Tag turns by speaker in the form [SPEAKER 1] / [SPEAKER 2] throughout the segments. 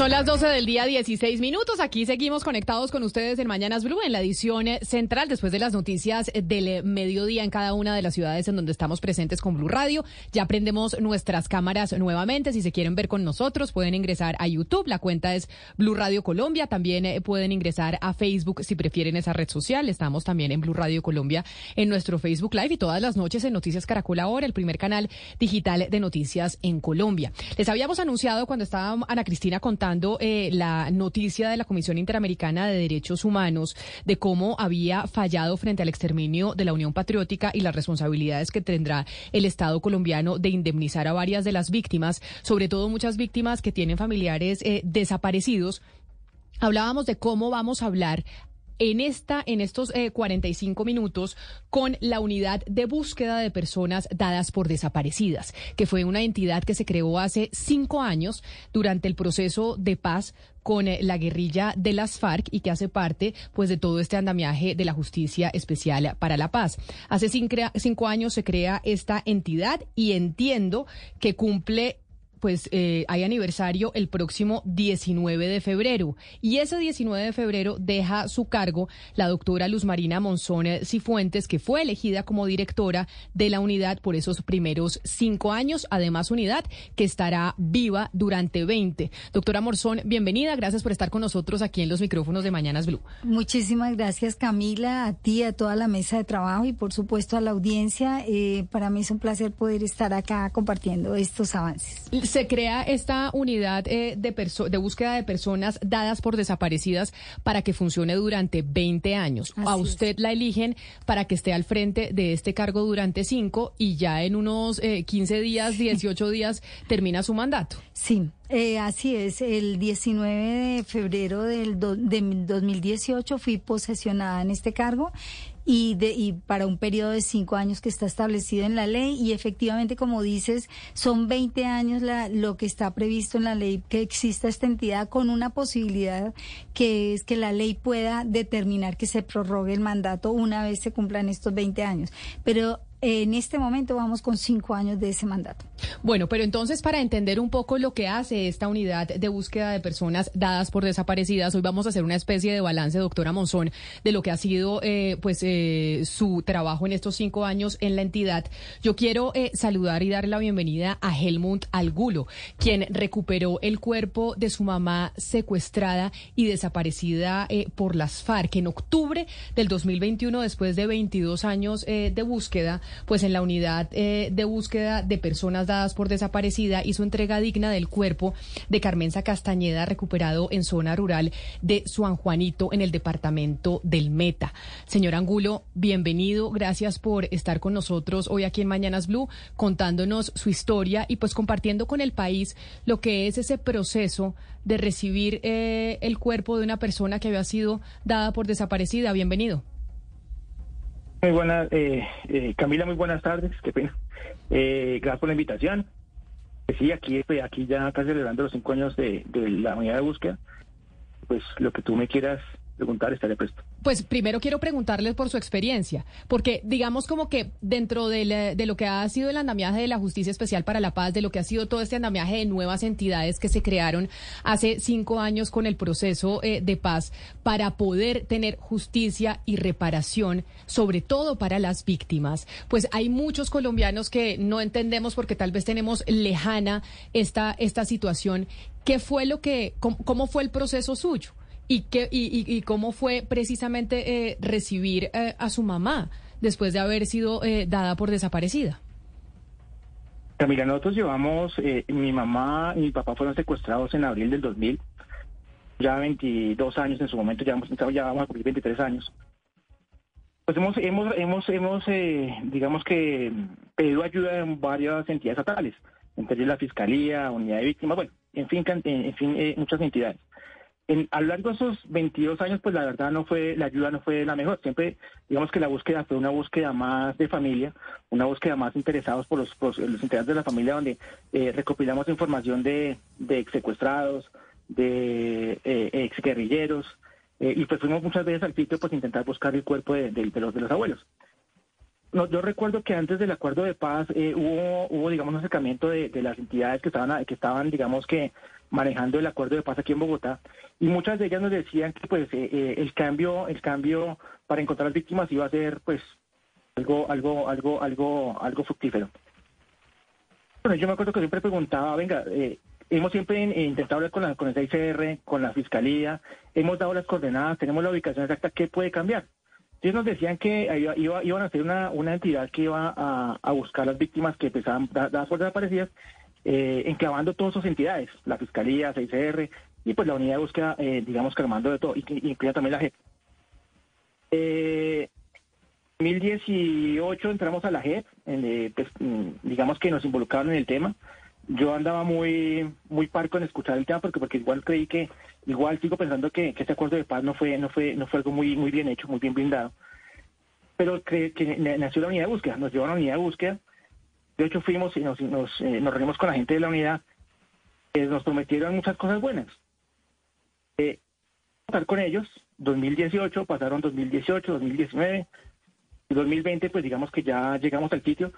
[SPEAKER 1] Son las 12 del día, 16 minutos. Aquí seguimos conectados con ustedes en Mañanas Blue, en la edición central, después de las noticias del mediodía en cada una de las ciudades en donde estamos presentes con Blue Radio. Ya prendemos nuestras cámaras nuevamente. Si se quieren ver con nosotros, pueden ingresar a YouTube. La cuenta es Blue Radio Colombia. También eh, pueden ingresar a Facebook si prefieren esa red social. Estamos también en Blue Radio Colombia en nuestro Facebook Live y todas las noches en Noticias Caracol Ahora, el primer canal digital de noticias en Colombia. Les habíamos anunciado cuando estaba Ana Cristina contando eh, la noticia de la Comisión Interamericana de Derechos Humanos de cómo había fallado frente al exterminio de la Unión Patriótica y las responsabilidades que tendrá el Estado colombiano de indemnizar a varias de las víctimas, sobre todo muchas víctimas que tienen familiares eh, desaparecidos. Hablábamos de cómo vamos a hablar en esta, en estos 45 eh, minutos con la unidad de búsqueda de personas dadas por desaparecidas, que fue una entidad que se creó hace cinco años durante el proceso de paz con eh, la guerrilla de las FARC y que hace parte pues de todo este andamiaje de la Justicia Especial para la Paz. Hace cinco años se crea esta entidad y entiendo que cumple pues eh, hay aniversario el próximo 19 de febrero. Y ese 19 de febrero deja su cargo la doctora Luz Marina Monzón Cifuentes, que fue elegida como directora de la unidad por esos primeros cinco años. Además, unidad que estará viva durante 20. Doctora Monzón, bienvenida. Gracias por estar con nosotros aquí en los micrófonos de Mañanas Blue.
[SPEAKER 2] Muchísimas gracias, Camila, a ti, a toda la mesa de trabajo y, por supuesto, a la audiencia. Eh, para mí es un placer poder estar acá compartiendo estos avances
[SPEAKER 1] se crea esta unidad eh, de, de búsqueda de personas dadas por desaparecidas para que funcione durante 20 años. a usted la eligen para que esté al frente de este cargo durante 5 y ya en unos 15 eh, días, 18 días termina su mandato.
[SPEAKER 2] Sí, eh, así es. El 19 de febrero del de 2018 fui posesionada en este cargo y, de, y para un periodo de cinco años que está establecido en la ley y efectivamente, como dices, son 20 años la, lo que está previsto en la ley que exista esta entidad con una posibilidad que es que la ley pueda determinar que se prorrogue el mandato una vez se cumplan estos 20 años. Pero en este momento vamos con cinco años de ese mandato.
[SPEAKER 1] Bueno, pero entonces para entender un poco lo que hace esta unidad de búsqueda de personas dadas por desaparecidas, hoy vamos a hacer una especie de balance, doctora Monzón, de lo que ha sido eh, pues eh, su trabajo en estos cinco años en la entidad. Yo quiero eh, saludar y darle la bienvenida a Helmut Algulo, quien recuperó el cuerpo de su mamá secuestrada y desaparecida por las FARC en octubre del 2021, después de 22 años de búsqueda pues en la unidad eh, de búsqueda de personas dadas por desaparecida hizo entrega digna del cuerpo de Carmenza Castañeda recuperado en zona rural de San Juanito en el departamento del Meta. Señor Angulo, bienvenido, gracias por estar con nosotros hoy aquí en Mañanas Blue contándonos su historia y pues compartiendo con el país lo que es ese proceso de recibir eh, el cuerpo de una persona que había sido dada por desaparecida. Bienvenido.
[SPEAKER 3] Muy buenas, eh, eh, Camila, muy buenas tardes, qué pena. Eh, gracias por la invitación. Pues sí, aquí, pues, aquí ya casi celebrando los cinco años de, de la unidad de búsqueda. Pues lo que tú me quieras preguntar, estaré presto.
[SPEAKER 1] Pues primero quiero preguntarles por su experiencia, porque digamos como que dentro de, lo que ha sido el andamiaje de la Justicia Especial para la Paz, de lo que ha sido todo este andamiaje de nuevas entidades que se crearon hace cinco años con el proceso eh, de paz para poder tener justicia y reparación, sobre todo para las víctimas, pues hay muchos colombianos que no entendemos porque tal vez tenemos lejana esta, esta situación. ¿Qué fue lo que, cómo fue el proceso suyo? ¿Y, qué, y, y, cómo fue precisamente eh, recibir eh, a su mamá después de haber sido eh, dada por desaparecida?
[SPEAKER 3] Camila, nosotros llevamos, mi mamá y mi papá fueron secuestrados en abril del 2000, ya 22 años en su momento, ya vamos, ya vamos a cumplir 23 años. Pues hemos, hemos, hemos, hemos digamos que pedido ayuda en varias entidades estatales, entre la Fiscalía, Unidad de Víctimas, bueno, en fin, en fin muchas entidades a lo largo de esos 22 años, pues la verdad no fue, la ayuda no fue la mejor. Siempre, digamos que la búsqueda fue una búsqueda más de familia, una búsqueda más interesados por los, los integrantes de la familia, donde eh, recopilamos información de, de secuestrados, de eh, ex guerrilleros, eh, y pues fuimos muchas veces al sitio pues intentar buscar el cuerpo de, los, de los abuelos. No, yo recuerdo que antes del acuerdo de paz eh, hubo, hubo, digamos, un acercamiento de, de, las entidades que estaban, que estaban, digamos, que manejando el acuerdo de paz aquí en Bogotá, y muchas de ellas nos decían que, pues, el cambio, el cambio para encontrar las víctimas iba a ser, pues, algo, algo, algo, algo, algo fructífero. Bueno, yo me acuerdo que siempre preguntaba, venga, eh, hemos siempre intentado hablar con, la, con el ICR, con la Fiscalía, hemos dado las coordenadas, tenemos la ubicación exacta, ¿qué puede cambiar? Ellos nos decían que iba, iban a ser una, una entidad que iba a, a buscar las víctimas que empezaban las fuerzas desaparecidas, eh, enclavando todas sus entidades, la Fiscalía, ICR, y pues la unidad de búsqueda, eh, digamos que armando de todo, y incluía también la JEP. Eh, 2018 entramos a la JEP, eh, pues, mm, digamos que nos involucraron en el tema. Yo andaba muy muy parco en escuchar el tema porque porque igual creí que igual sigo pensando que, este acuerdo de paz no fue no fue no fue algo muy muy bien hecho, muy bien blindado. Pero que, que nació la unidad de búsqueda, nos llevó a la unidad de búsqueda. De hecho, fuimos y nos, eh, nos, reunimos con la gente de la unidad, eh, nos prometieron muchas cosas buenas. Eh, estar con ellos, 2018, pasaron 2018, 2019, 2020, pues digamos que ya llegamos al sitio.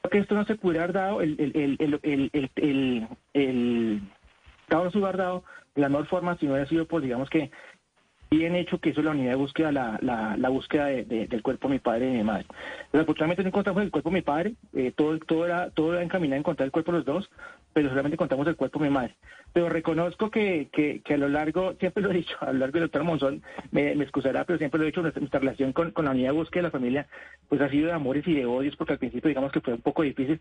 [SPEAKER 3] Creo que esto no se pudiera haber dado, el, el, el, el, no se hubiera dado de la mejor forma si no hubiera sido, pues digamos que bien hecho que es la unidad de búsqueda, la, la, la búsqueda de, del cuerpo de mi padre y de mi madre. Desafortunadamente no encontramos el cuerpo de mi padre, eh, todo, todo, era, todo era encaminado a encontrar el cuerpo de los dos, pero solamente encontramos el cuerpo de mi madre. Pero reconozco que, que, a lo largo, siempre lo he dicho, a lo largo del doctor Monzón, me, me, excusará, pero siempre lo he dicho, nuestra, relación con, con, la unidad de búsqueda de la familia, pues ha sido de amores y de odios, porque al principio digamos que fue un poco difícil,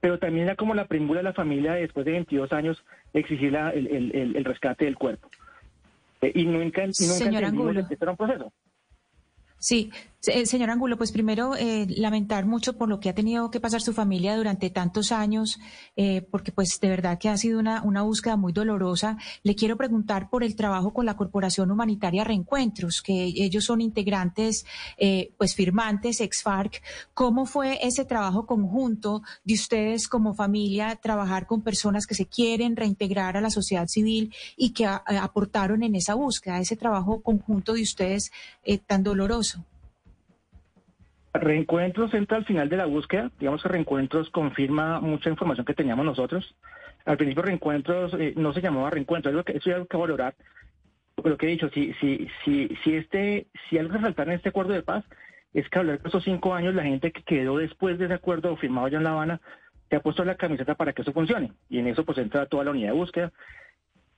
[SPEAKER 3] pero también era como la premura de la familia después de 22 años exigir la, el, el, el rescate del cuerpo y nunca, entendimos.
[SPEAKER 4] Sí, eh, señor Angulo, pues primero eh, lamentar mucho por lo que ha tenido que pasar su familia durante tantos años, eh, porque pues de verdad que ha sido una, una búsqueda muy dolorosa. Le quiero preguntar por el trabajo con la Corporación Humanitaria Reencuentros, que ellos son integrantes, pues firmantes, ex-FARC. ¿Cómo fue ese trabajo conjunto de ustedes como familia, trabajar con personas que se quieren reintegrar a la sociedad civil y que aportaron en esa búsqueda, ese trabajo conjunto de ustedes tan doloroso?
[SPEAKER 3] Reencuentros entra al final de la búsqueda. Digamos que Reencuentros confirma mucha información que teníamos nosotros. Al principio Reencuentros eh, no se llamaba Reencuentros, eso es algo que valorar. Lo que he dicho, si, si, si, si, este, si algo resaltar en este acuerdo de paz es que largo de esos cinco años la gente que quedó después de ese acuerdo firmado allá en La Habana se ha puesto la camiseta para que eso funcione. Y en eso pues entra toda la unidad de búsqueda.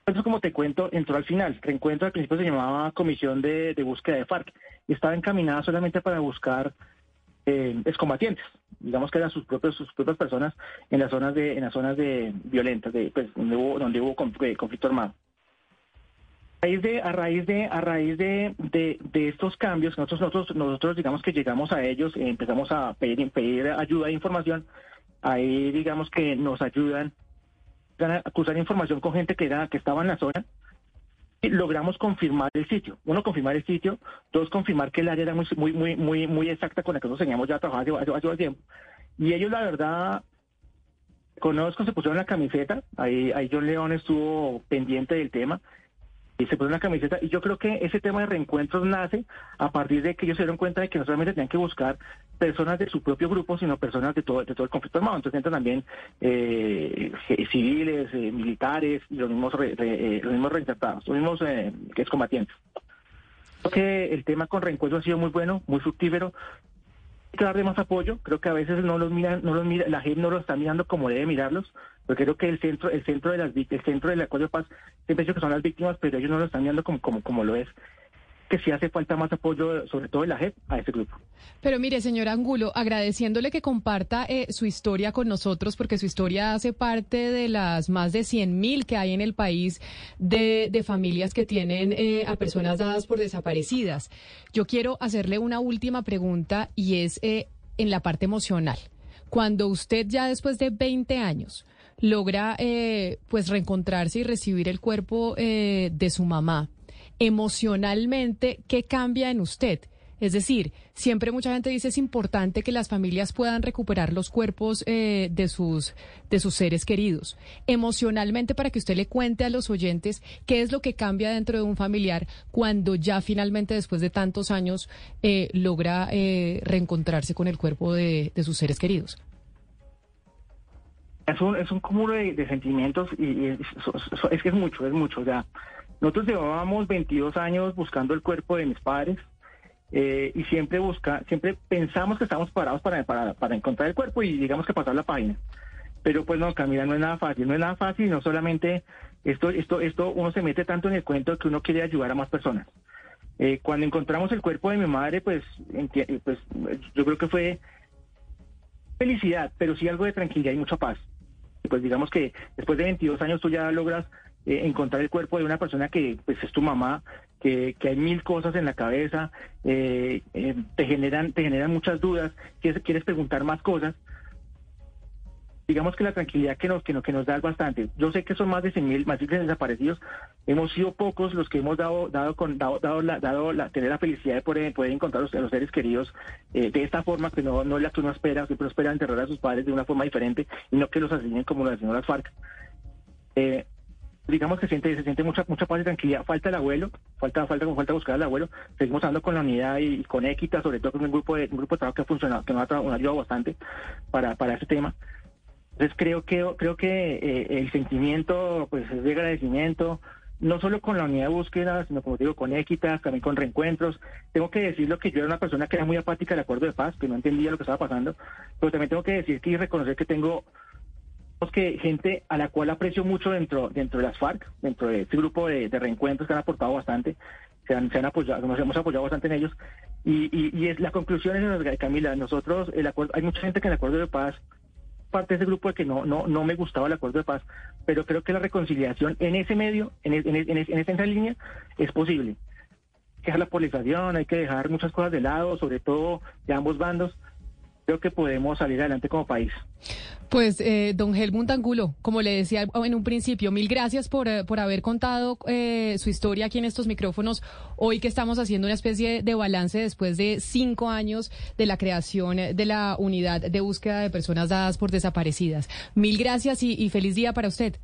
[SPEAKER 3] Eso, como te cuento, entró al final. Reencuentro al principio se llamaba Comisión de, de Búsqueda de FARC estaba encaminada solamente para buscar eh, excombatientes, digamos que eran sus propios sus propias personas en las zonas de en las zonas de violentas, de, pues, donde hubo donde hubo eh, conflicto armado. A raíz de a raíz de a raíz de, de, estos cambios nosotros nosotros nosotros digamos que llegamos a ellos eh, empezamos a pedir pedir ayuda e información. Ahí digamos que nos ayudan a cruzar información con gente que era que estaba en la zona logramos confirmar el sitio. Uno, confirmar el sitio. Dos, confirmar que el área era muy, muy, muy, muy, exacta con la que nosotros teníamos ya trabajado hace, hace, tiempo. Y ellos, la verdad, conozco, se pusieron la camiseta. Ahí, ahí John León estuvo pendiente del tema y se puso una camiseta. Y yo creo que ese tema de reencuentros nace a partir de que ellos se dieron cuenta de que no solamente tenían que buscar personas de su propio grupo, sino personas de todo, de todo el conflicto armado. Entonces entran también eh, civiles, eh, militares y los mismos, eh, los mismos reinsertados, los mismos que es combatientes. Creo que el tema con reencuentros ha sido muy bueno, muy fructífero que darle más apoyo. Creo que a veces no los miran, no los mira, la gente no los está mirando como debe mirarlos, porque creo que el centro, el centro de las el centro del acuerdo de paz siempre dicho que son las víctimas, pero ellos no lo están mirando como, lo es que sí hace falta más apoyo, sobre todo de la JEP, a este grupo.
[SPEAKER 1] Pero mire, señor Angulo, agradeciéndole que comparta eh, su historia con nosotros, porque su historia hace parte de las más de 100 mil que hay en el país de, de familias que tienen eh, a personas dadas por desaparecidas. Yo quiero hacerle una última pregunta y es eh, en la parte emocional. Cuando usted ya después de 20 años logra pues reencontrarse y recibir el cuerpo de su mamá, emocionalmente, ¿qué cambia en usted? Es decir, siempre mucha gente dice es importante que las familias puedan recuperar los cuerpos eh, de, sus, de sus seres queridos. Emocionalmente, para que usted le cuente a los oyentes qué es lo que cambia dentro de un familiar cuando ya finalmente, después de tantos años, eh, logra eh, reencontrarse con el cuerpo de, de sus seres queridos.
[SPEAKER 3] Es un, es un cúmulo de, sentimientos y, es, que es mucho, es mucho. O sea, nosotros llevábamos 22 años buscando el cuerpo de mis padres eh, y siempre busca, siempre pensamos que estamos parados para, para, para encontrar el cuerpo y digamos que pasar la página. Pero pues no, Camila, no es nada fácil, no es nada fácil, no solamente esto, esto, esto, uno se mete tanto en el cuento que uno quiere ayudar a más personas. Eh, cuando encontramos el cuerpo de mi madre, pues, pues yo creo que fue felicidad, pero sí algo de tranquilidad y mucha paz. Pues digamos que después de 22 años tú ya logras eh, encontrar el cuerpo de una persona que pues es tu mamá, que, que hay mil cosas en la cabeza, eh, eh, te generan te generan muchas dudas, quieres, quieres preguntar más cosas. Digamos que la tranquilidad que nos, que nos, que nos da es bastante. Yo sé que son más de 100 mil, más de desaparecidos. Hemos sido pocos los que hemos dado, dado, con, dado, dado, la, dado la, tener la felicidad de poder, poder encontrar a los, seres queridos de esta forma que no, no es la que uno espera, siempre espera enterrar a sus padres de una forma diferente y no que los asesinen como lo asesinaron las FARC. Eh, digamos que siente, se siente mucha mucha paz y tranquilidad. Falta el abuelo, falta falta falta buscar al abuelo. Seguimos hablando con la unidad y, con Equita, sobre todo con un grupo de un grupo de trabajo que ha funcionado, que nos ha, ayudado bastante para para ese tema. Entonces creo que creo que eh, el sentimiento pues es de agradecimiento no solo con la unidad de búsqueda, sino como digo, con Equitas, también con reencuentros. Tengo que decirlo que yo era una persona que era muy apática del acuerdo de paz, que no entendía lo que estaba pasando, pero también tengo que decir que y reconocer que tengo que gente a la cual aprecio mucho dentro dentro de las FARC, dentro de este grupo de, reencuentros que han aportado bastante, se han, se han apoyado, nos hemos apoyado bastante en ellos. Y, y, es la conclusión es, Camila, nosotros, el acuerdo, hay mucha gente que en el acuerdo de paz, parte de ese grupo de que no, no, no me gustaba el acuerdo de paz, pero creo que la reconciliación en ese medio, en, en, en, en esa línea, es posible. Hay que dejar la polarización, hay que dejar muchas cosas de lado, sobre todo de ambos bandos, creo que podemos salir adelante como país.
[SPEAKER 1] Pues, eh, don Helmut Angulo, como le decía en un principio, mil gracias por, eh, por haber contado eh, su historia aquí en estos micrófonos. Hoy que estamos haciendo una especie de balance después de cinco años de la creación de la unidad de búsqueda de personas dadas por desaparecidas. Mil gracias y, feliz día para usted.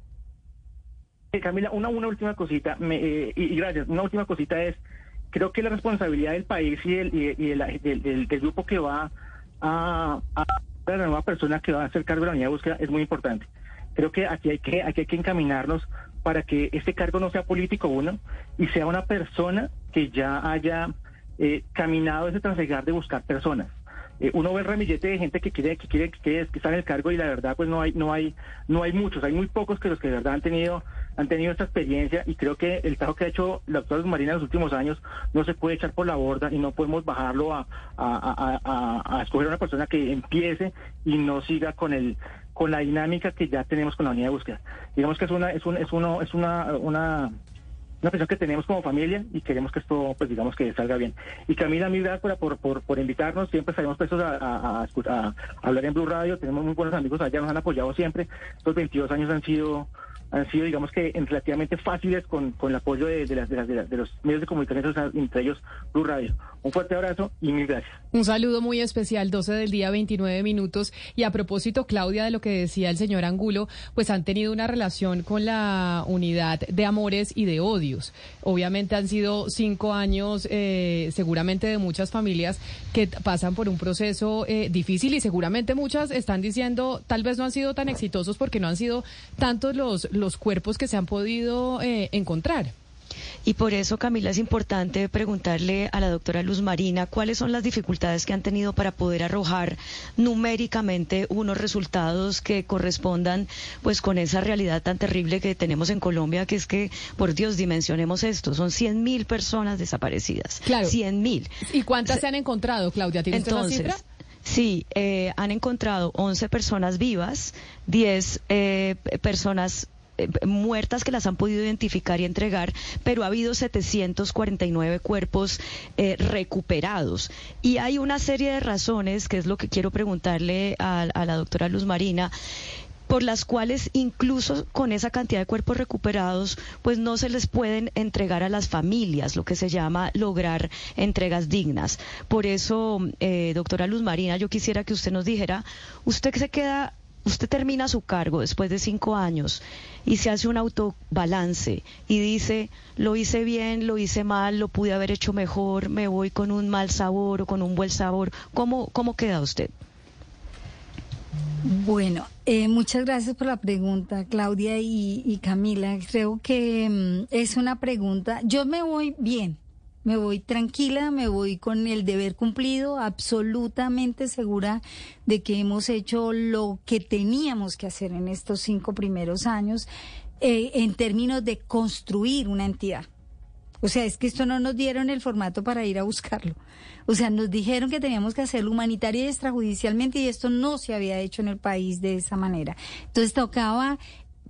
[SPEAKER 3] Camila, una, una última cosita, y, gracias, una última cosita es, creo que la responsabilidad del país y, el, y, del, del grupo que va a, la nueva persona que va a hacer cargo de la unidad de búsqueda es muy importante. Creo que aquí hay que, aquí hay que encaminarnos para que este cargo no sea político uno y sea una persona que ya haya eh, caminado ese trasegar de buscar personas. Eh, uno ve el ramillete de gente que quiere que quiere que, estar en el cargo y la verdad pues no hay no hay no hay muchos hay muy pocos que los que de verdad han tenido han tenido esta experiencia y creo que el trabajo que ha hecho la doctora Marina en los últimos años no se puede echar por la borda y no podemos bajarlo a, a, escoger a una persona que empiece y no siga con el con la dinámica que ya tenemos con la unidad de búsqueda. Digamos que es una es un, es uno es una una una presión que tenemos como familia y queremos que esto, pues digamos que salga bien. Y Camila, mil gracias por, por, por, invitarnos, siempre estaremos prestos a, a, a, hablar en Blue Radio, tenemos muy buenos amigos allá, nos han apoyado siempre, estos 22 años han sido han sido, digamos que, relativamente fáciles con, con el apoyo de, de, las, de, los medios de comunicación, entre ellos Blue Radio. Un fuerte abrazo y mil gracias.
[SPEAKER 1] Un saludo muy especial, 12 del día, 29 minutos. Y a propósito, Claudia, de lo que decía el señor Angulo, pues han tenido una relación con la unidad de amores y de odios. Obviamente han sido cinco años, eh, seguramente de muchas familias que pasan por un proceso eh, difícil y seguramente muchas están diciendo, tal vez no han sido tan exitosos porque no han sido tantos los los cuerpos que se han podido eh, encontrar.
[SPEAKER 5] Y por eso, Camila, es importante preguntarle a la doctora Luz Marina cuáles son las dificultades que han tenido para poder arrojar numéricamente unos resultados que correspondan pues con esa realidad tan terrible que tenemos en Colombia, que es que, por Dios, dimensionemos esto, son 100 mil personas desaparecidas.
[SPEAKER 1] Claro.
[SPEAKER 5] 100 mil.
[SPEAKER 1] ¿Y cuántas se han encontrado, Claudia? ¿Tienes
[SPEAKER 5] Entonces, cifra? Sí, eh, han encontrado 11 personas vivas, 10 eh, personas muertas que las han podido identificar y entregar, pero ha habido 749 cuerpos eh, recuperados. Y hay una serie de razones, que es lo que quiero preguntarle a, la doctora Luz Marina, por las cuales incluso con esa cantidad de cuerpos recuperados, pues no se les pueden entregar a las familias, lo que se llama lograr entregas dignas. Por eso, eh, doctora Luz Marina, yo quisiera que usted nos dijera, usted se queda usted termina su cargo después de cinco años y se hace un autobalance y dice, lo hice bien, lo hice mal, lo pude haber hecho mejor, me voy con un mal sabor o con un buen sabor, ¿cómo, cómo queda usted?
[SPEAKER 2] Bueno, eh, muchas gracias por la pregunta, Claudia y, Camila. Creo que mm, es una pregunta. Yo me voy bien, me voy tranquila, me voy con el deber cumplido, absolutamente segura de que hemos hecho lo que teníamos que hacer en estos cinco primeros años eh, en términos de construir una entidad. O sea, es que esto no nos dieron el formato para ir a buscarlo. O sea, nos dijeron que teníamos que hacerlo humanitaria y extrajudicialmente y esto no se había hecho en el país de esa manera. Entonces tocaba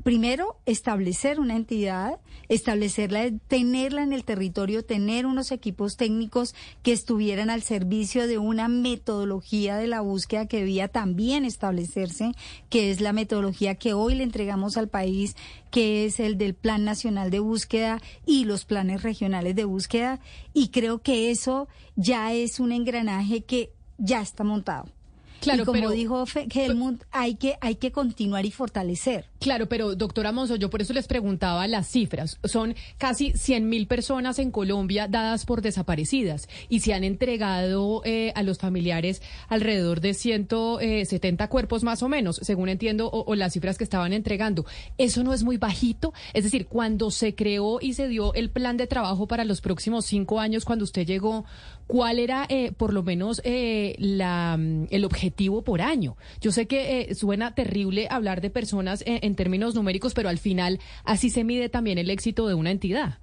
[SPEAKER 2] primero, establecer una entidad, establecerla, tenerla en el territorio, tener unos equipos técnicos que estuvieran al servicio de una metodología de la búsqueda que debía también establecerse, que es la metodología que hoy le entregamos al país, que es el del Plan Nacional de Búsqueda y los planes regionales de búsqueda. Y creo que eso ya es un engranaje que ya está montado. Claro, y como dijo Helmut, hay que, hay que continuar y fortalecer.
[SPEAKER 1] Claro, pero doctora Monzo, yo por eso les preguntaba las cifras. Son casi 100 mil personas en Colombia dadas por desaparecidas y se han entregado eh, a los familiares alrededor de 170 eh, cuerpos más o menos, según entiendo, o, las cifras que estaban entregando. ¿Eso no es muy bajito? Es decir, cuando se creó y se dio el plan de trabajo para los próximos cinco años, cuando usted llegó, ¿cuál era eh, por lo menos la, el objetivo por año? Yo sé que suena terrible hablar de personas en términos numéricos, pero al final así se mide también el éxito de una entidad.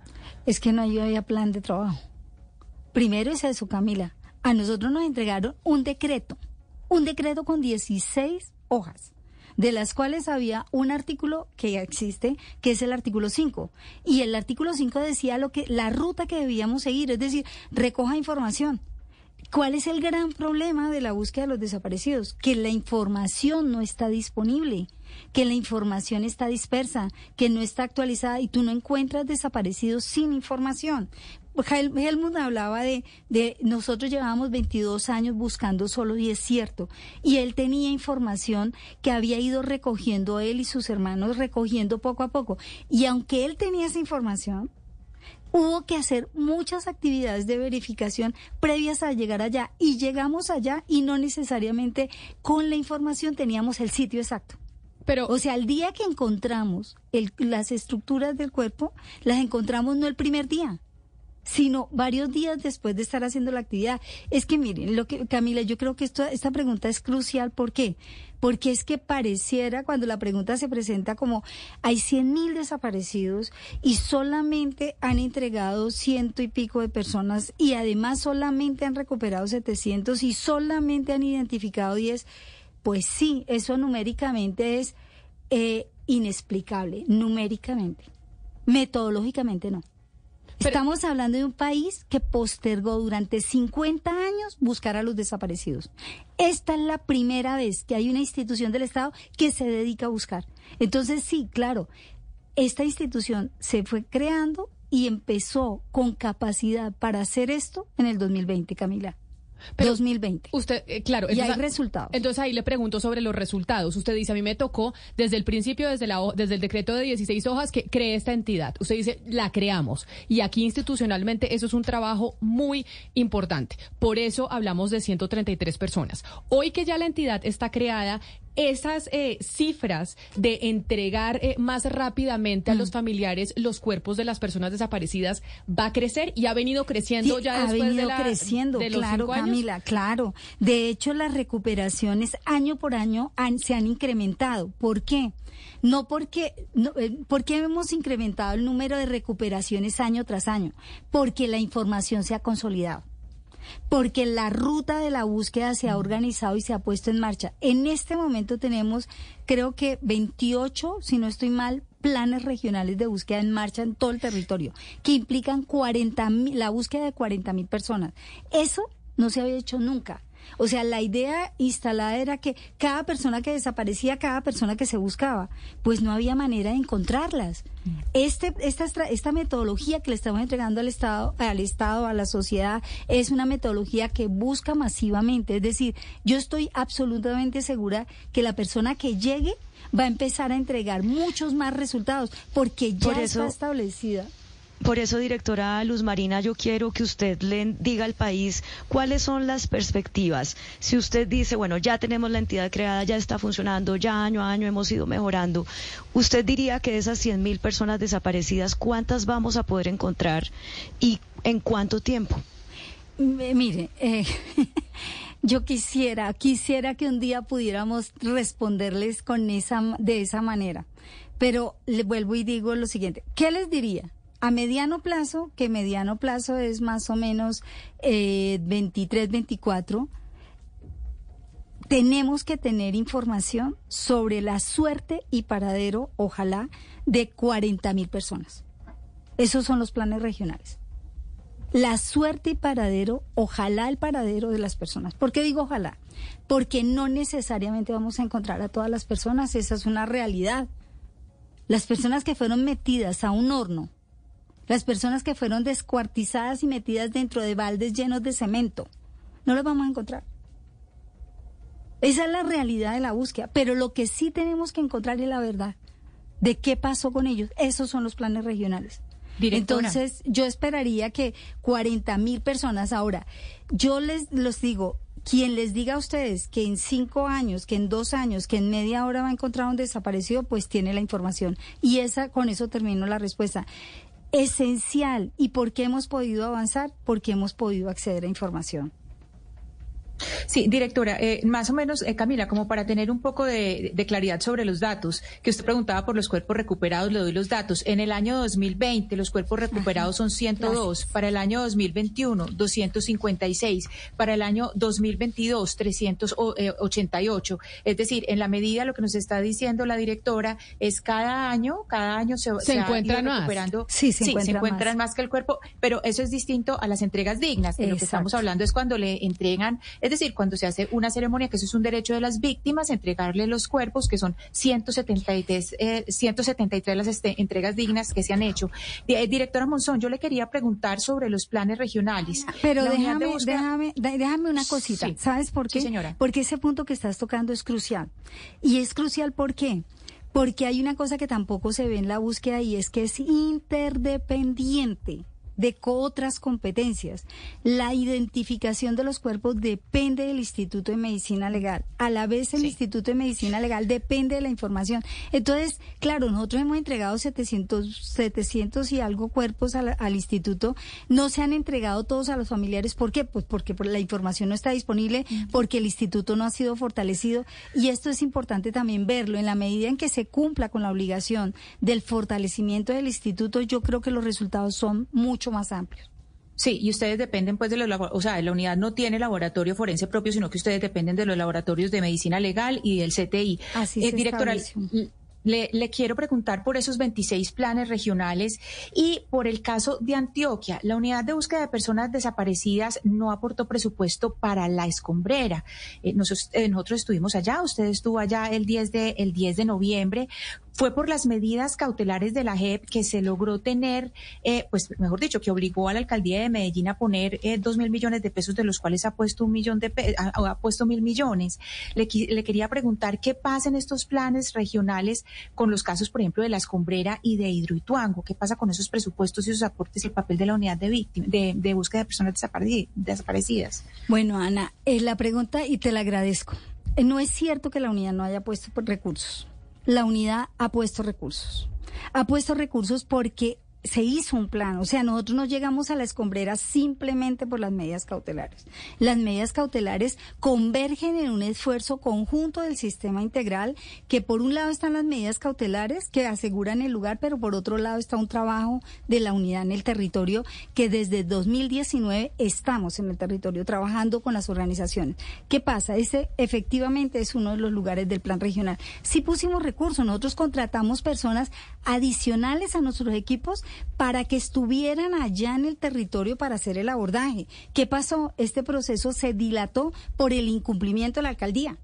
[SPEAKER 2] Es que no había plan de trabajo. Primero es eso, Camila. A nosotros nos entregaron un decreto, un decreto con 16 hojas, de las cuales había un artículo que ya existe, que es el artículo 5. Y el artículo 5 decía lo que la ruta que debíamos seguir, es decir, recoja información. ¿Cuál es el gran problema de la búsqueda de los desaparecidos? Que la información no está disponible que la información está dispersa, que no está actualizada y tú no encuentras desaparecidos sin información. Helmut hablaba de, de nosotros llevábamos 22 años buscando solo y es cierto. Y él tenía información que había ido recogiendo él y sus hermanos recogiendo poco a poco. Y aunque él tenía esa información, hubo que hacer muchas actividades de verificación previas a llegar allá. Y llegamos allá y no necesariamente con la información teníamos el sitio exacto. Pero, o sea, el día que encontramos las estructuras del cuerpo, las encontramos no el primer día, sino varios días después de estar haciendo la actividad. Es que miren, lo que Camila, yo creo que esto, esta pregunta es crucial. ¿Por qué? Porque es que pareciera cuando la pregunta se presenta como hay 100 mil desaparecidos y solamente han entregado ciento y pico de personas y además solamente han recuperado 700 y solamente han identificado 10 pues sí, eso numéricamente es eh, inexplicable, numéricamente. Metodológicamente no. Estamos hablando de un país que postergó durante 50 años buscar a los desaparecidos. Esta es la primera vez que hay una institución del Estado que se dedica a buscar. Entonces, sí, claro, esta institución se fue creando y empezó con capacidad para hacer esto en el 2020, Camila. 2020.
[SPEAKER 1] Usted, eh, claro.
[SPEAKER 2] Y hay resultados.
[SPEAKER 1] Entonces ahí le pregunto sobre los resultados. Usted dice, a mí me tocó desde el principio, desde, la, desde el decreto de 16 hojas, que cree esta entidad. Usted dice, la creamos. Y aquí institucionalmente eso es un trabajo muy importante. Por eso hablamos de 133 personas. Hoy que ya la entidad está creada, esas eh, cifras de entregar eh, más rápidamente a los mm. familiares los cuerpos de las personas desaparecidas va a crecer y ha venido creciendo ya después
[SPEAKER 2] ha venido
[SPEAKER 1] de,
[SPEAKER 2] creciendo, claro, Camila, claro. De hecho, las recuperaciones año por año se han incrementado. ¿Por qué? No porque, no, eh, porque hemos incrementado el número de recuperaciones año tras año, porque la información se ha consolidado porque la ruta de la búsqueda se ha organizado y se ha puesto en marcha. En este momento tenemos, creo que 28, si no estoy mal, planes regionales de búsqueda en marcha en todo el territorio, que implican 40 la búsqueda de 40 mil personas. Eso no se había hecho nunca. O sea, la idea instalada era que cada persona que desaparecía, cada persona que se buscaba, pues no había manera de encontrarlas. Este, esta, esta metodología que le estamos entregando al Estado, al Estado, a la sociedad, es una metodología que busca masivamente. Es decir, yo estoy absolutamente segura que la persona que llegue va a empezar a entregar muchos más resultados porque ya está establecida.
[SPEAKER 5] Por eso, directora Luz Marina, yo quiero que usted le diga al país cuáles son las perspectivas. Si usted dice, bueno, ya tenemos la entidad creada, ya está funcionando, ya año a año hemos ido mejorando, ¿usted diría que de esas 100.000 personas desaparecidas, cuántas vamos a poder encontrar y en cuánto tiempo?
[SPEAKER 2] Mire, eh, yo quisiera, quisiera que un día pudiéramos responderles con esa, de esa manera. Pero le vuelvo y digo lo siguiente, ¿qué les diría? A mediano plazo, que mediano plazo es más o menos eh, 23, 24, tenemos que tener información sobre la suerte y paradero, ojalá, de 40 mil personas. Esos son los planes regionales. La suerte y paradero, ojalá el paradero de las personas. ¿Por qué digo ojalá? Porque no necesariamente vamos a encontrar a todas las personas, esa es una realidad. Las personas que fueron metidas a un horno las personas que fueron descuartizadas y metidas dentro de baldes llenos de cemento. No las vamos a encontrar. Esa es la realidad de la búsqueda. Pero lo que sí tenemos que encontrar es la verdad de qué pasó con ellos. Esos son los planes regionales. Entonces, yo esperaría que 40 mil personas ahora, yo les los digo, quien les diga a ustedes que en cinco años, que en dos años, que en media hora va a encontrar un desaparecido, pues tiene la información. Y esa, con eso termino la respuesta esencial. ¿Y por qué hemos podido avanzar? Porque hemos podido acceder a información.
[SPEAKER 4] Sí, directora, eh, más o menos, eh, Camila, como para tener un poco de, claridad sobre los datos, que usted preguntaba por los cuerpos recuperados, le doy los datos. En el año 2020, los cuerpos recuperados son 102, para el año 2021, 256, para el año 2022, 388. Es decir, en la medida, lo que nos está diciendo la directora, es cada año, cada año se,
[SPEAKER 1] se, encuentran recuperando.
[SPEAKER 4] Sí, se, encuentran, más. que el cuerpo, pero eso es distinto a las entregas dignas. De lo que estamos hablando es cuando le entregan es decir, cuando se hace una ceremonia, que eso es un derecho de las víctimas, entregarle los cuerpos, que son 173, eh, 173 las este, entregas dignas que se han hecho. Eh, directora Monzón, yo le quería preguntar sobre los planes regionales.
[SPEAKER 2] Pero déjame, déjame, déjame una cosita. ¿Sabes por qué?
[SPEAKER 4] señora.
[SPEAKER 2] Porque ese punto que estás tocando es crucial. Y es crucial ¿por qué? Porque hay una cosa que tampoco se ve en la búsqueda y es que es interdependiente de otras competencias. La identificación de los cuerpos depende del Instituto de Medicina Legal. A la vez el Instituto de Medicina Legal depende de la información. Entonces, claro, nosotros hemos entregado 700, 700 y algo cuerpos al, instituto. No se han entregado todos a los familiares. ¿Por qué? Pues porque la información no está disponible, porque el instituto no ha sido fortalecido. Y esto es importante también verlo. En la medida en que se cumpla con la obligación del fortalecimiento del instituto, yo creo que los resultados son mucho más amplios.
[SPEAKER 4] Sí, y ustedes dependen pues de los, o sea, la unidad no tiene laboratorio forense propio, sino que ustedes dependen de los laboratorios de medicina legal y del CTI.
[SPEAKER 2] Así es.
[SPEAKER 4] Eh, directora, le, le, quiero preguntar por esos 26 planes regionales y por el caso de Antioquia. La unidad de búsqueda de personas desaparecidas no aportó presupuesto para la escombrera. Eh, nosotros, eh, nosotros, estuvimos allá, usted estuvo allá el 10 de, el 10 de noviembre. Fue por las medidas cautelares de la JEP que se logró tener, eh, pues mejor dicho, que obligó a la alcaldía de Medellín a poner eh, dos mil millones de pesos, de los cuales ha puesto un millón de ha, puesto mil millones. Le, le quería preguntar qué pasa en estos planes regionales con los casos, por ejemplo, de la escombrera y de Hidroituango. ¿Qué pasa con esos presupuestos y esos aportes y el papel de la unidad de víctimas, de, de búsqueda de personas desaparecidas?
[SPEAKER 2] Bueno, Ana, es la pregunta y te la agradezco. Eh, no es cierto que la unidad no haya puesto recursos la unidad ha puesto recursos. Ha puesto recursos porque se hizo un plan, o sea, nosotros no llegamos a la escombrera simplemente por las medidas cautelares. Las medidas cautelares convergen en un esfuerzo conjunto del sistema integral, que por un lado están las medidas cautelares que aseguran el lugar, pero por otro lado está un trabajo de la unidad en el territorio que desde 2019 estamos en el territorio trabajando con las organizaciones. ¿Qué pasa? Ese efectivamente es uno de los lugares del plan regional. Si pusimos recursos, nosotros contratamos personas adicionales a nuestros equipos para que estuvieran allá en el territorio para hacer el abordaje. ¿Qué pasó? Este proceso se dilató por el incumplimiento de la alcaldía.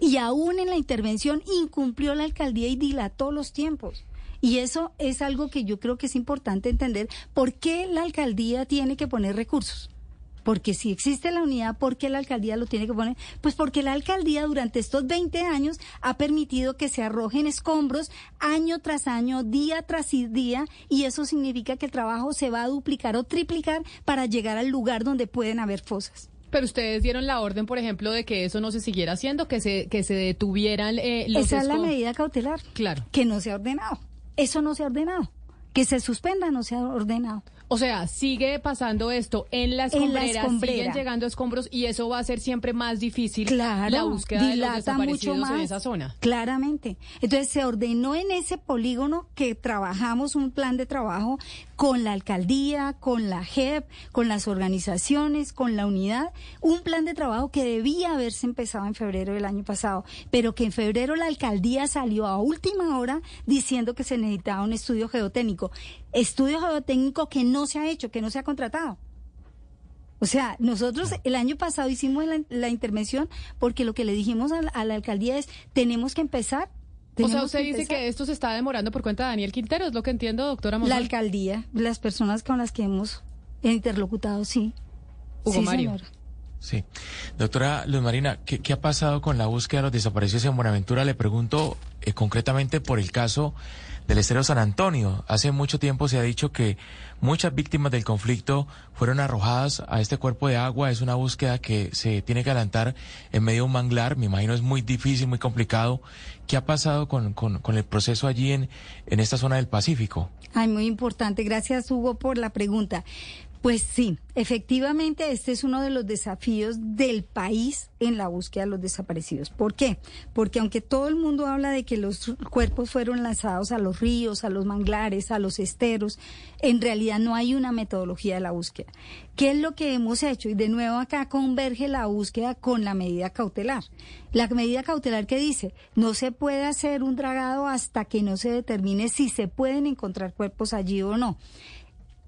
[SPEAKER 2] Y aún en la intervención incumplió la alcaldía y dilató los tiempos. Y eso es algo que yo creo que es importante entender. ¿Por qué la alcaldía tiene que poner recursos? Porque si existe la unidad, ¿por qué la alcaldía lo tiene que poner? Pues porque la alcaldía durante estos 20 años ha permitido que se arrojen escombros año tras año, día tras día, y eso significa que el trabajo se va a duplicar o triplicar para llegar al lugar donde pueden haber fosas.
[SPEAKER 1] Pero ustedes dieron la orden, por ejemplo, de que eso no se siguiera haciendo, que se que se detuvieran
[SPEAKER 2] eh, los Esa es la medida cautelar.
[SPEAKER 1] Claro.
[SPEAKER 2] Que no se ha ordenado. Eso no se ha ordenado. Que se suspenda no se ha ordenado.
[SPEAKER 1] O sea, sigue pasando esto en las escombrera, siguen llegando escombros y eso va a ser siempre más difícil la búsqueda de los desaparecidos en esa zona.
[SPEAKER 2] Claramente. Entonces se ordenó en ese polígono que trabajamos un plan de trabajo con la alcaldía, con la JEP, con las organizaciones, con la unidad, un plan de trabajo que debía haberse empezado en febrero del año pasado, pero que en febrero la alcaldía salió a última hora diciendo que se necesitaba un estudio geotécnico. Estudio geotécnico que no se ha hecho, que no se ha contratado. O sea, nosotros el año pasado hicimos la, intervención porque lo que le dijimos a la, alcaldía es, tenemos que empezar
[SPEAKER 1] o sea, usted dice que esto se está demorando por cuenta de Daniel Quintero, es lo que entiendo, doctora
[SPEAKER 2] La alcaldía, las personas con las que hemos interlocutado, sí.
[SPEAKER 1] Hugo Mario.
[SPEAKER 6] Sí. Doctora Luz Marina, ¿qué, ha pasado con la búsqueda de los desaparecidos en Buenaventura? Le pregunto eh, concretamente por el caso del estero San Antonio. Hace mucho tiempo se ha dicho que muchas víctimas del conflicto fueron arrojadas a este cuerpo de agua. Es una búsqueda que se tiene que adelantar en medio de un manglar. Me imagino es muy difícil, muy complicado. ¿Qué ha pasado con, con, con el proceso allí en, en esta zona del Pacífico?
[SPEAKER 2] Ay, muy importante. Gracias, Hugo, por la pregunta. Pues sí, efectivamente este es uno de los desafíos del país en la búsqueda de los desaparecidos. ¿Por qué? Porque aunque todo el mundo habla de que los cuerpos fueron lanzados a los ríos, a los manglares, a los esteros, en realidad no hay una metodología de la búsqueda. ¿Qué es lo que hemos hecho? Y de nuevo acá converge la búsqueda con la medida cautelar. La medida cautelar que dice, no se puede hacer un dragado hasta que no se determine si se pueden encontrar cuerpos allí o no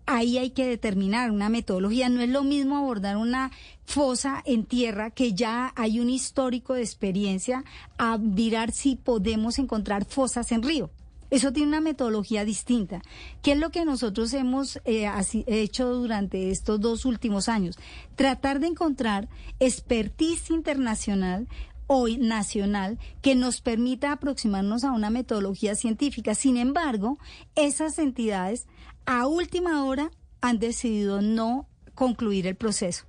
[SPEAKER 2] ahí hay que determinar una metodología. No es lo mismo abordar una fosa en tierra que ya hay un histórico de experiencia a mirar si podemos encontrar fosas en río. Eso tiene una metodología distinta. ¿Qué es lo que nosotros hemos eh, hecho durante estos dos últimos años? Tratar de encontrar expertise internacional o nacional que nos permita aproximarnos a una metodología científica. Sin embargo, esas entidades a última hora han decidido no concluir el proceso.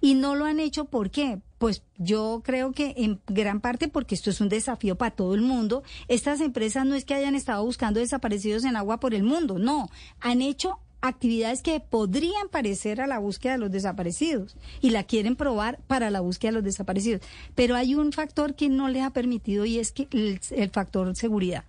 [SPEAKER 2] Y no lo han hecho ¿por qué? Pues yo creo que en gran parte porque esto es un desafío para todo el mundo. Estas empresas no es que hayan estado buscando desaparecidos en agua por el mundo, no, han hecho actividades que podrían parecer a la búsqueda de los desaparecidos y la quieren probar para la búsqueda de los desaparecidos. Pero hay un factor que no les ha permitido y es que el, el factor seguridad.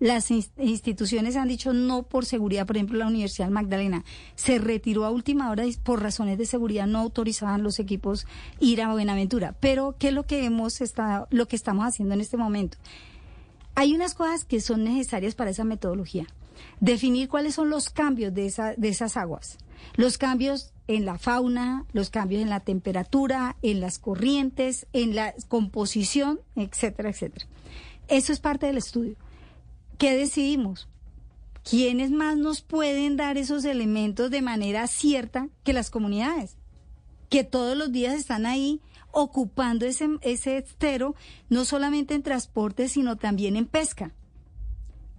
[SPEAKER 2] Las instituciones han dicho no por seguridad, por ejemplo, la Universidad Magdalena se retiró a última hora y por razones de seguridad no autorizaban los equipos ir a Buenaventura. Pero ¿qué es lo que hemos estado, lo que estamos haciendo en este momento? Hay unas cosas que son necesarias para esa metodología. Definir cuáles son los cambios de, esa, de esas aguas. Los cambios en la fauna, los cambios en la temperatura, en las corrientes, en la composición, etcétera, etcétera. Eso es parte del estudio. ¿Qué decidimos? ¿Quiénes más nos pueden dar esos elementos de manera cierta que las comunidades? Que todos los días están ahí ocupando ese, ese estero, no solamente en transporte, sino también en pesca.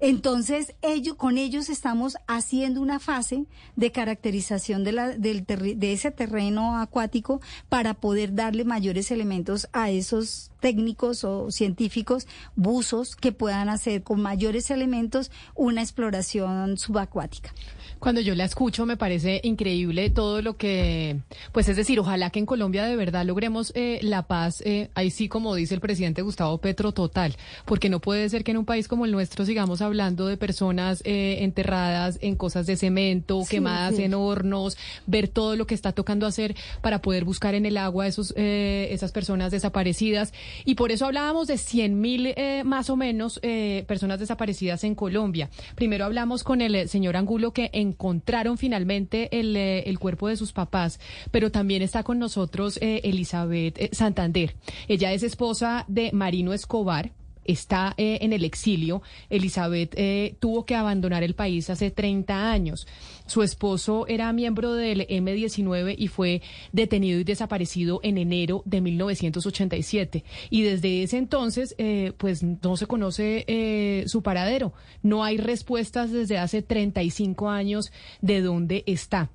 [SPEAKER 2] Entonces, ellos, con ellos estamos haciendo una fase de caracterización de, la, del de ese terreno acuático para poder darle mayores elementos a esos técnicos o científicos, buzos, que puedan hacer con mayores elementos una exploración subacuática.
[SPEAKER 1] Cuando yo la escucho me parece increíble todo lo que, pues es decir, ojalá que en Colombia de verdad logremos eh, la paz, eh, ahí sí como dice el presidente Gustavo Petro, total, porque no puede ser que en un país como el nuestro sigamos hablando de personas eh, enterradas en cosas de cemento, quemadas en hornos, ver todo lo que está tocando hacer para poder buscar en el agua esos, esas personas desaparecidas. Y por eso hablábamos de 100 mil más o menos personas desaparecidas en Colombia. Primero hablamos con el señor Angulo que en encontraron finalmente eh, el, cuerpo de sus papás, pero también está con nosotros eh, Elizabeth eh, Santander. Ella es esposa de Marino Escobar, está en el exilio. Elizabeth tuvo que abandonar el país hace 30 años. Su esposo era miembro del M-19 y fue detenido y desaparecido en enero de 1987. Y desde ese entonces, eh, pues no se conoce eh, su paradero. No hay respuestas desde hace 35 años de dónde está.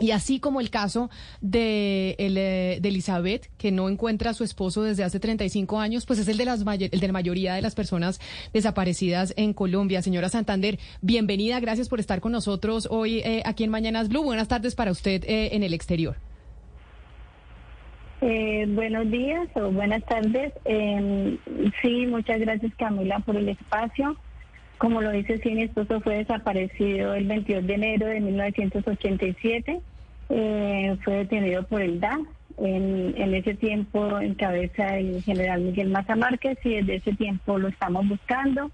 [SPEAKER 1] Y así como el caso de, eh, de, Elizabeth, que no encuentra a su esposo desde hace 35 años, pues es el de, las el de la mayoría de las personas desaparecidas en Colombia. Señora Santander, bienvenida, gracias por estar con nosotros hoy eh, aquí en Mañanas Blue. Buenas tardes para usted eh, en el exterior.
[SPEAKER 7] buenos días o buenas tardes. Em, sí, muchas gracias Camila por el espacio. Como lo dice, sí, mi esposo fue desaparecido el 22 de enero de 1987. Eh, fue detenido por el DAS. En, ese tiempo encabeza el general Miguel Maza Márquez y desde ese tiempo lo estamos buscando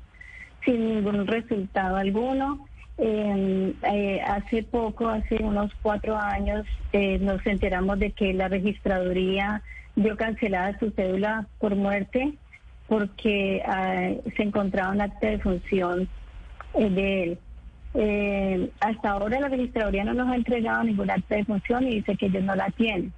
[SPEAKER 7] sin ningún resultado alguno. Eh, hace poco, hace unos cuatro años, eh, nos enteramos de que la registraduría dio cancelada su cédula por muerte porque ah, se encontraba un acta de función eh, de él. Eh, hasta ahora la registraduría no nos ha entregado ningún acta de función y dice que ellos no la tienen.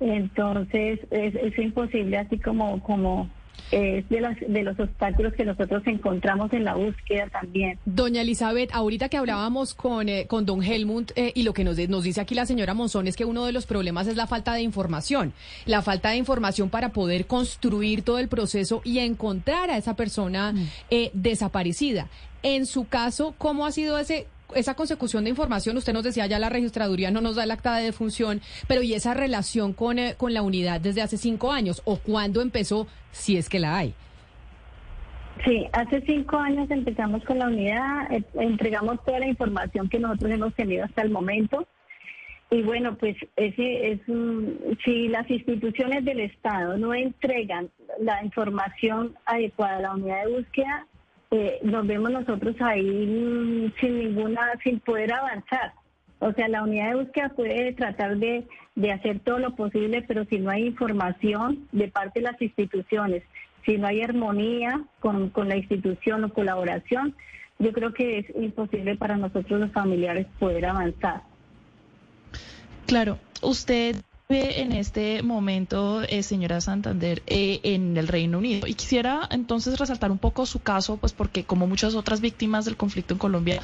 [SPEAKER 7] Entonces es, es imposible así como como es de, las, de los obstáculos que nosotros encontramos en la búsqueda también.
[SPEAKER 1] Doña Elizabeth, ahorita que hablábamos con, eh, con don Helmut eh, y lo que nos, nos dice aquí la señora Monzón es que uno de los problemas es la falta de información, la falta de información para poder construir todo el proceso y encontrar a esa persona mm. eh, desaparecida. En su caso, ¿cómo ha sido ese esa consecución de información, usted nos decía ya la registraduría no nos da el acta de defunción, pero ¿y esa relación con, eh, con la unidad desde hace cinco años? ¿O cuándo empezó, si es que la hay?
[SPEAKER 7] Sí, hace cinco años empezamos con la unidad, eh, entregamos toda la información que nosotros hemos tenido hasta el momento. Y bueno, pues ese es si las instituciones del Estado no entregan la información adecuada a la unidad de búsqueda, eh, nos vemos nosotros ahí mm, sin ninguna, sin poder avanzar. O sea, la unidad de búsqueda puede tratar de, de hacer todo lo posible, pero si no hay información de parte de las instituciones, si no hay armonía con, con la institución o colaboración, yo creo que es imposible para nosotros los familiares poder avanzar.
[SPEAKER 8] Claro, usted en este momento, eh, señora Santander, eh, en el Reino Unido. Y quisiera entonces resaltar un poco su caso, pues porque como muchas otras víctimas del conflicto en Colombia,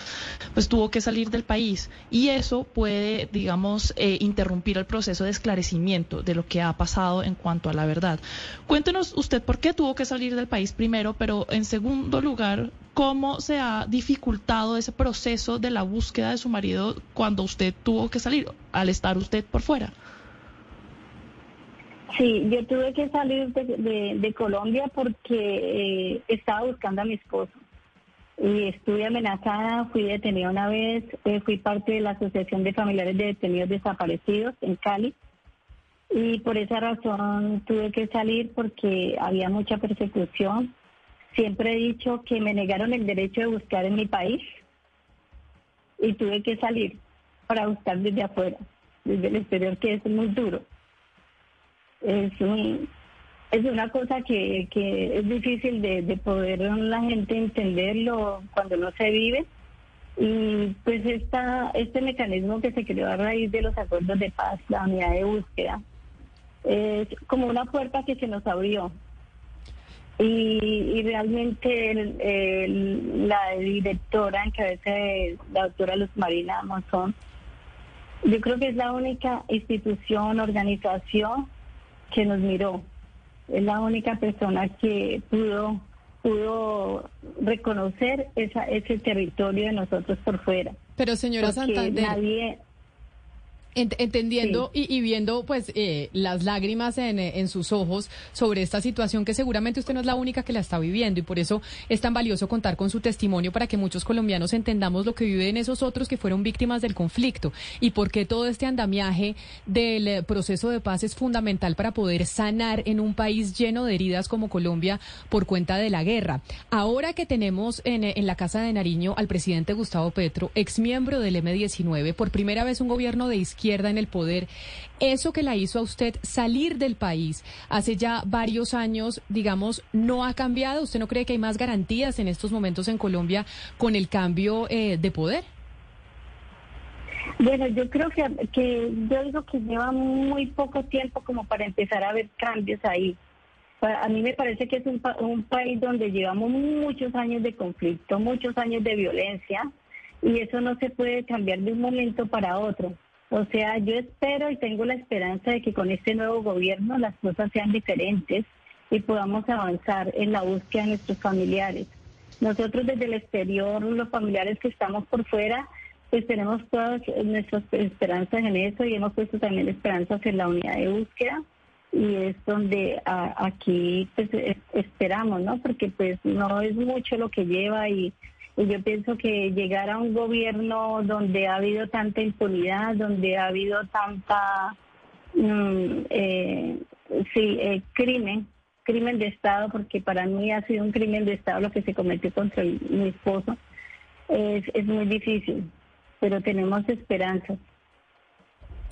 [SPEAKER 8] pues tuvo que salir del país. Y eso puede, digamos, eh, interrumpir el proceso de esclarecimiento de lo que ha pasado en cuanto a la verdad. Cuéntenos usted por qué tuvo que salir del país primero, pero en segundo lugar, cómo se ha dificultado ese proceso de la búsqueda de su marido cuando usted tuvo que salir, al estar usted por fuera.
[SPEAKER 7] Sí, yo tuve que salir de, Colombia porque eh, estaba buscando a mi esposo y estuve amenazada, fui detenida una vez, eh, fui parte de la Asociación de Familiares de Detenidos Desaparecidos en Cali y por esa razón tuve que salir porque había mucha persecución. Siempre he dicho que me negaron el derecho de buscar en mi país y tuve que salir para buscar desde afuera, desde el exterior, que es muy duro es es una cosa que, que es difícil de, de poder la gente entenderlo cuando no se vive y pues esta, este mecanismo que se creó a raíz de los acuerdos de paz, la unidad de búsqueda, es como una puerta que se nos abrió. Y, realmente la directora en cabeza de la doctora Luz Marina Monzón, yo creo que es la única institución, organización que nos miró. Es la única persona que pudo pudo reconocer esa, ese territorio de nosotros por fuera.
[SPEAKER 1] Pero señora Santander, nadie entendiendo y, viendo pues eh, las lágrimas en, en, sus ojos sobre esta situación que seguramente usted no es la única que la está viviendo y por eso es tan valioso contar con su testimonio para que muchos colombianos entendamos lo que viven esos otros que fueron víctimas del conflicto y por qué todo este andamiaje del eh, proceso de paz es fundamental para poder sanar en un país lleno de heridas como Colombia por cuenta de la guerra. Ahora que tenemos en, en la Casa de Nariño al presidente Gustavo Petro, ex miembro del M19, por primera vez un gobierno de izquierda izquierda en el poder, eso que la hizo a usted salir del país hace ya varios años, digamos, no ha cambiado. ¿Usted no cree que hay más garantías en estos momentos en Colombia con el cambio eh, de poder?
[SPEAKER 7] Bueno, yo creo que, yo digo que lleva muy poco tiempo como para empezar a ver cambios ahí. A mí me parece que es un, un país donde llevamos muchos años de conflicto, muchos años de violencia, y eso no se puede cambiar de un momento para otro. O sea, yo espero y tengo la esperanza de que con este nuevo gobierno las cosas sean diferentes y podamos avanzar en la búsqueda de nuestros familiares. Nosotros desde el exterior, los familiares que estamos por fuera, pues tenemos todas nuestras esperanzas en eso y hemos puesto también esperanzas en la unidad de búsqueda y es donde aquí pues esperamos, ¿no? Porque pues no es mucho lo que lleva y y yo pienso que llegar a un gobierno donde ha habido tanta impunidad, donde ha habido tanta, mm, eh, sí, eh, crimen, crimen de Estado, porque para mí ha sido un crimen de Estado lo que se cometió contra mi esposo, es, es muy difícil, pero tenemos esperanzas.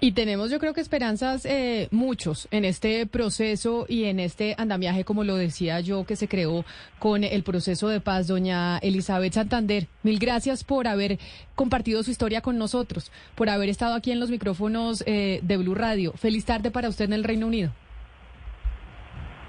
[SPEAKER 1] Y tenemos, yo creo que esperanzas eh, muchos en este proceso y en este andamiaje, como lo decía yo, que se creó con el proceso de paz. Doña Elizabeth Santander, mil gracias por haber compartido su historia con nosotros, por haber estado aquí en los micrófonos eh, de Blue Radio. Feliz tarde para usted en el Reino Unido.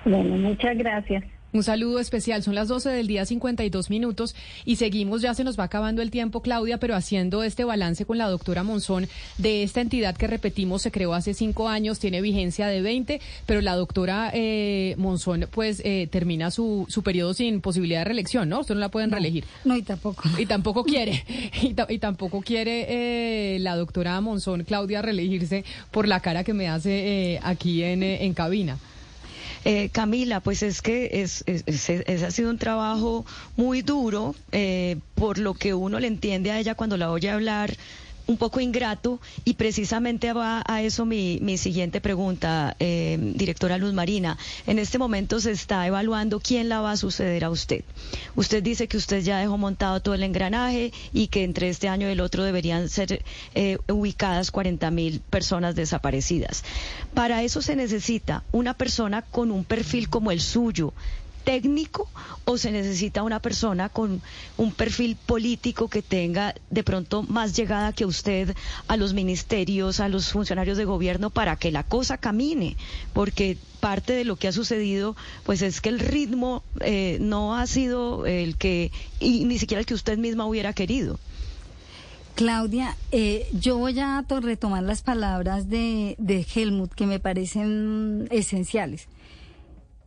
[SPEAKER 7] Bueno, muchas gracias.
[SPEAKER 1] Un saludo especial. Son las 12 del día 52 minutos y seguimos, ya se nos va acabando el tiempo, Claudia, pero haciendo este balance con la doctora Monzón de esta entidad que repetimos se creó hace cinco años, tiene vigencia de 20, pero la doctora eh, Monzón pues eh, termina su, su periodo sin posibilidad de reelección, ¿no? Usted no la pueden reelegir.
[SPEAKER 2] No, y tampoco.
[SPEAKER 1] Y tampoco quiere, y, tampoco quiere eh, la doctora Monzón, Claudia, reelegirse por la cara que me hace eh, aquí en, en cabina.
[SPEAKER 5] Eh, Camila, pues es que es, ha sido un trabajo muy duro, eh, por lo que uno le entiende a ella cuando la oye hablar un poco ingrato y precisamente va a eso mi, mi siguiente pregunta, eh, directora Luz Marina. En este momento se está evaluando quién la va a suceder a usted. Usted dice que usted ya dejó montado todo el engranaje y que entre este año y el otro deberían ser eh, ubicadas 40 mil personas desaparecidas. Para eso se necesita una persona con un perfil como el suyo, técnico o se necesita una persona con un perfil político que tenga de pronto más llegada que usted a los ministerios, a los funcionarios de gobierno para que la cosa camine? Porque parte de lo que ha sucedido pues es que el ritmo eh, no ha sido el que, y ni siquiera el que usted misma hubiera querido.
[SPEAKER 2] Claudia, eh, yo voy a retomar las palabras de, de Helmut que me parecen esenciales.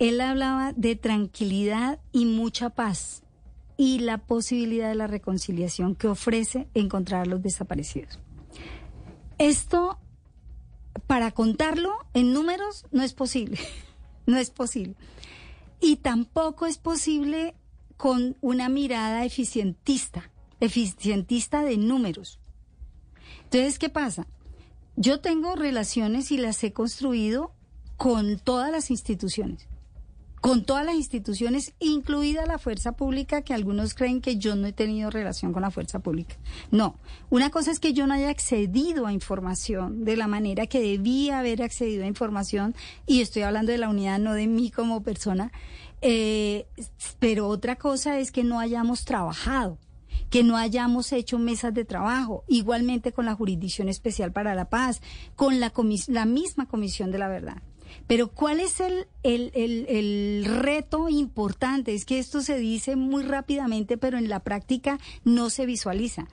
[SPEAKER 2] Él hablaba de tranquilidad y mucha paz y la posibilidad de la reconciliación que ofrece encontrar a los desaparecidos. Esto, para contarlo en números, no es posible. no es posible. Y tampoco es posible con una mirada eficientista, eficientista de números. Entonces, ¿qué pasa? Yo tengo relaciones y las he construido con todas las instituciones con todas las instituciones, incluida la fuerza pública, que algunos creen que yo no he tenido relación con la fuerza pública. No, una cosa es que yo no haya accedido a información de la manera que debía haber accedido a información, y estoy hablando de la unidad, no de mí como persona, eh, pero otra cosa es que no hayamos trabajado que no hayamos hecho mesas de trabajo, igualmente con la Jurisdicción Especial para la Paz, con la, la misma Comisión de la Verdad. Pero ¿cuál es el, el, reto importante? Es que esto se dice muy rápidamente, pero en la práctica no se visualiza.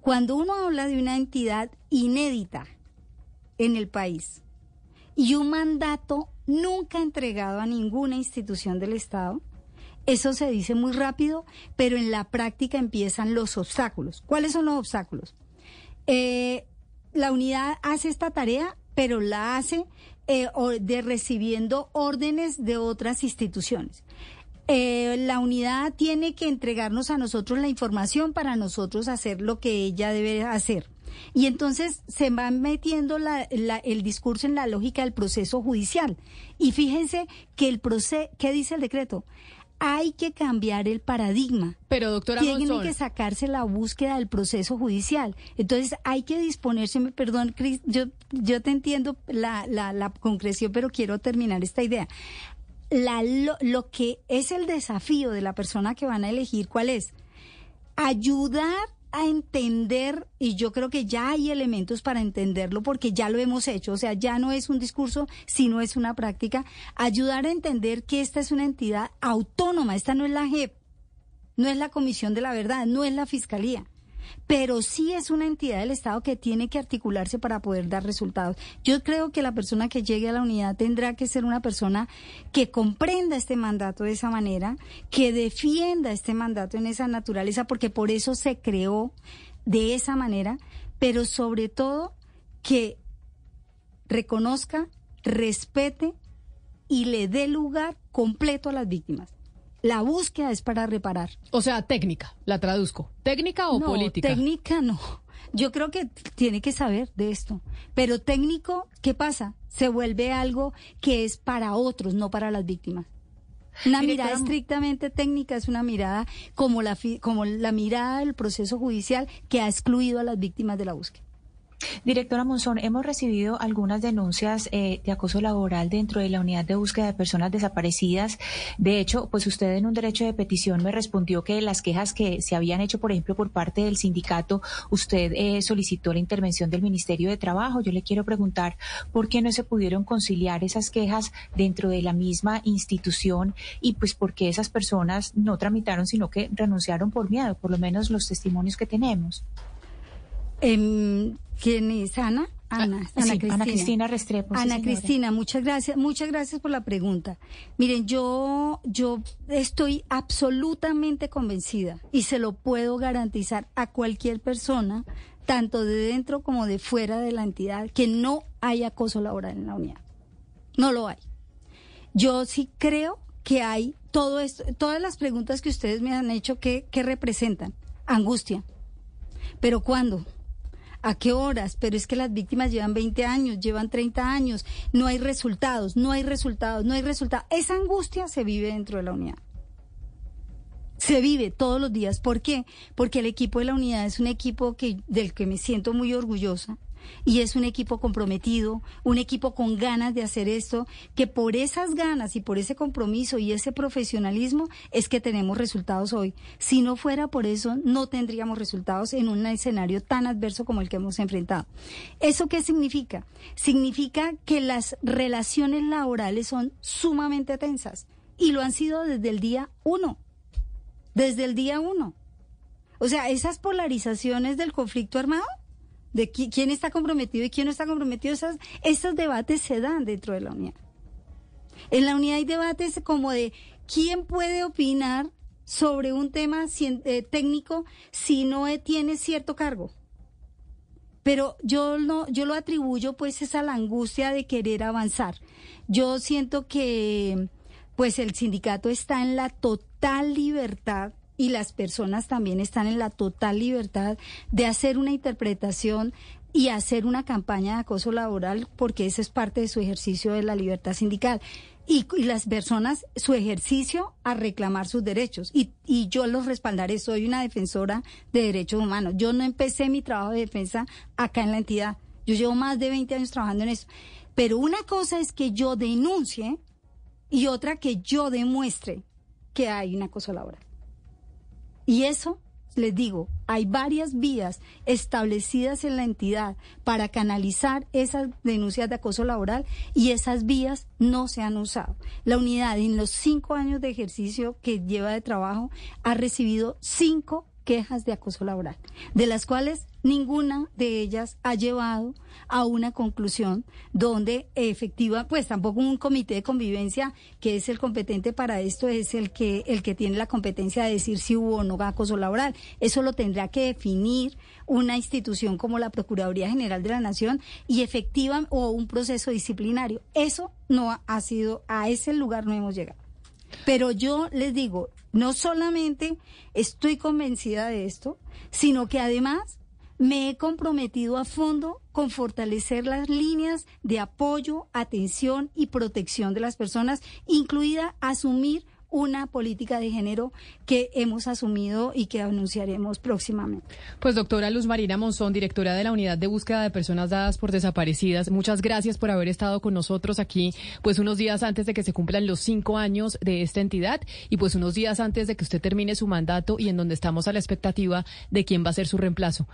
[SPEAKER 2] Cuando uno habla de una entidad inédita en el país y un mandato nunca entregado a ninguna institución del Estado, eso se dice muy rápido, pero en la práctica empiezan los obstáculos. ¿Cuáles son los obstáculos? Eh, la unidad hace esta tarea, pero la hace eh, de recibiendo órdenes de otras instituciones. Eh, la unidad tiene que entregarnos a nosotros la información para nosotros hacer lo que ella debe hacer. Y entonces se va metiendo el discurso en la lógica del proceso judicial. Y fíjense que el proceso, ¿qué dice el decreto? Hay que cambiar el paradigma.
[SPEAKER 1] Pero doctora
[SPEAKER 2] Tiene que sacarse la búsqueda del proceso judicial. Entonces hay que disponerse, perdón, Cris, yo, yo te entiendo la, la, la concreción, pero quiero terminar esta idea. La, lo, lo que es el desafío de la persona que van a elegir, ¿cuál es? Ayudar a entender, y yo creo que ya hay elementos para entenderlo porque ya lo hemos hecho, o sea, ya no es un discurso, sino es una práctica, ayudar a entender que esta es una entidad autónoma, esta no es la JEP, no es la Comisión de la Verdad, no es la Fiscalía pero sí es una entidad del Estado que tiene que articularse para poder dar resultados. Yo creo que la persona que llegue a la unidad tendrá que ser una persona que comprenda este mandato de esa manera, que defienda este mandato en esa naturaleza, porque por eso se creó de esa manera, pero sobre todo que reconozca, respete y le dé lugar completo a las víctimas. La búsqueda es para reparar.
[SPEAKER 1] O sea, técnica, la traduzco. ¿Técnica o
[SPEAKER 2] no,
[SPEAKER 1] política?
[SPEAKER 2] Técnica no. Yo creo que tiene que saber de esto. Pero técnico, ¿qué pasa? Se vuelve algo que es para otros, no para las víctimas. Una mirada estrictamente técnica es una mirada como la, como la mirada del proceso judicial que ha excluido a las víctimas de la búsqueda.
[SPEAKER 4] Directora Monzón, hemos recibido algunas denuncias eh, de acoso laboral dentro de la unidad de búsqueda de personas desaparecidas. De hecho, pues usted en un derecho de petición me respondió que las quejas que se habían hecho, por ejemplo, por parte del sindicato, usted eh, solicitó la intervención del Ministerio de Trabajo. Yo le quiero preguntar por qué no se pudieron conciliar esas quejas dentro de la misma institución y pues por qué esas personas no tramitaron, sino que renunciaron por miedo, por lo menos los testimonios que tenemos.
[SPEAKER 2] ¿Quién es Ana?
[SPEAKER 4] Ana, Ana, Cristina. Ana Cristina Restrepo.
[SPEAKER 2] Ana Cristina, muchas gracias, muchas gracias por la pregunta. Miren, yo, yo estoy absolutamente convencida y se lo puedo garantizar a cualquier persona, tanto de dentro como de fuera de la entidad, que no hay acoso laboral en la unidad. No lo hay. Yo sí creo que hay todo esto, todas las preguntas que ustedes me han hecho, ¿qué, qué representan? Angustia. ¿Pero cuándo? ¿A qué horas? Pero es que las víctimas llevan 20 años, llevan 30 años, no hay resultados, no hay resultados, no hay resultados. Esa angustia se vive dentro de la unidad. Se vive todos los días. ¿Por qué? Porque el equipo de la unidad es un equipo que, del que me siento muy orgullosa y es un equipo comprometido, un equipo con ganas de hacer esto, que por esas ganas y por ese compromiso y ese profesionalismo es que tenemos resultados hoy. Si no fuera por eso, no tendríamos resultados en un escenario tan adverso como el que hemos enfrentado. ¿Eso qué significa? Significa que las relaciones laborales son sumamente tensas y lo han sido desde el día uno. Desde el día uno. O sea, esas polarizaciones del conflicto armado de quién está comprometido y quién no está comprometido, esas, esos debates se dan dentro de la unidad. En la unidad hay debates como de quién puede opinar sobre un tema eh, técnico si no tiene cierto cargo. Pero yo no, yo lo atribuyo pues es a la angustia de querer avanzar. Yo siento que pues el sindicato está en la total libertad y las personas también están en la total libertad de hacer una interpretación y hacer una campaña de acoso laboral porque ese es parte de su ejercicio de la libertad sindical. Y, las personas, su ejercicio a reclamar sus derechos. Y, y yo los respaldaré, soy una defensora de derechos humanos. Yo no empecé mi trabajo de defensa acá en la entidad. Yo llevo más de 20 años trabajando en eso. Pero una cosa es que yo denuncie y otra que yo demuestre que hay un acoso laboral. Y eso, les digo, hay varias vías establecidas en la entidad para canalizar esas denuncias de acoso laboral y esas vías no se han usado. La unidad en los cinco años de ejercicio que lleva de trabajo ha recibido cinco quejas de acoso laboral, de las cuales ninguna de ellas ha llevado a una conclusión donde efectiva, pues tampoco un comité de convivencia que es el competente para esto es el que el que tiene la competencia de decir si hubo o no acoso laboral. Eso lo tendrá que definir una institución como la Procuraduría General de la Nación y efectiva o un proceso disciplinario. Eso no ha sido a ese lugar no hemos llegado. Pero yo les digo, no solamente estoy convencida de esto, sino que además me he comprometido a fondo con fortalecer las líneas de apoyo, atención y protección de las personas, incluida asumir una política de género que hemos asumido y que anunciaremos próximamente.
[SPEAKER 1] Pues doctora Luz Marina Monzón, directora de la Unidad de Búsqueda de Personas Dadas por Desaparecidas, muchas gracias por haber estado con nosotros aquí, pues unos días antes de que se cumplan los cinco años de esta entidad y pues unos días antes de que usted termine su mandato y en donde estamos a la expectativa de quién va a ser su reemplazo.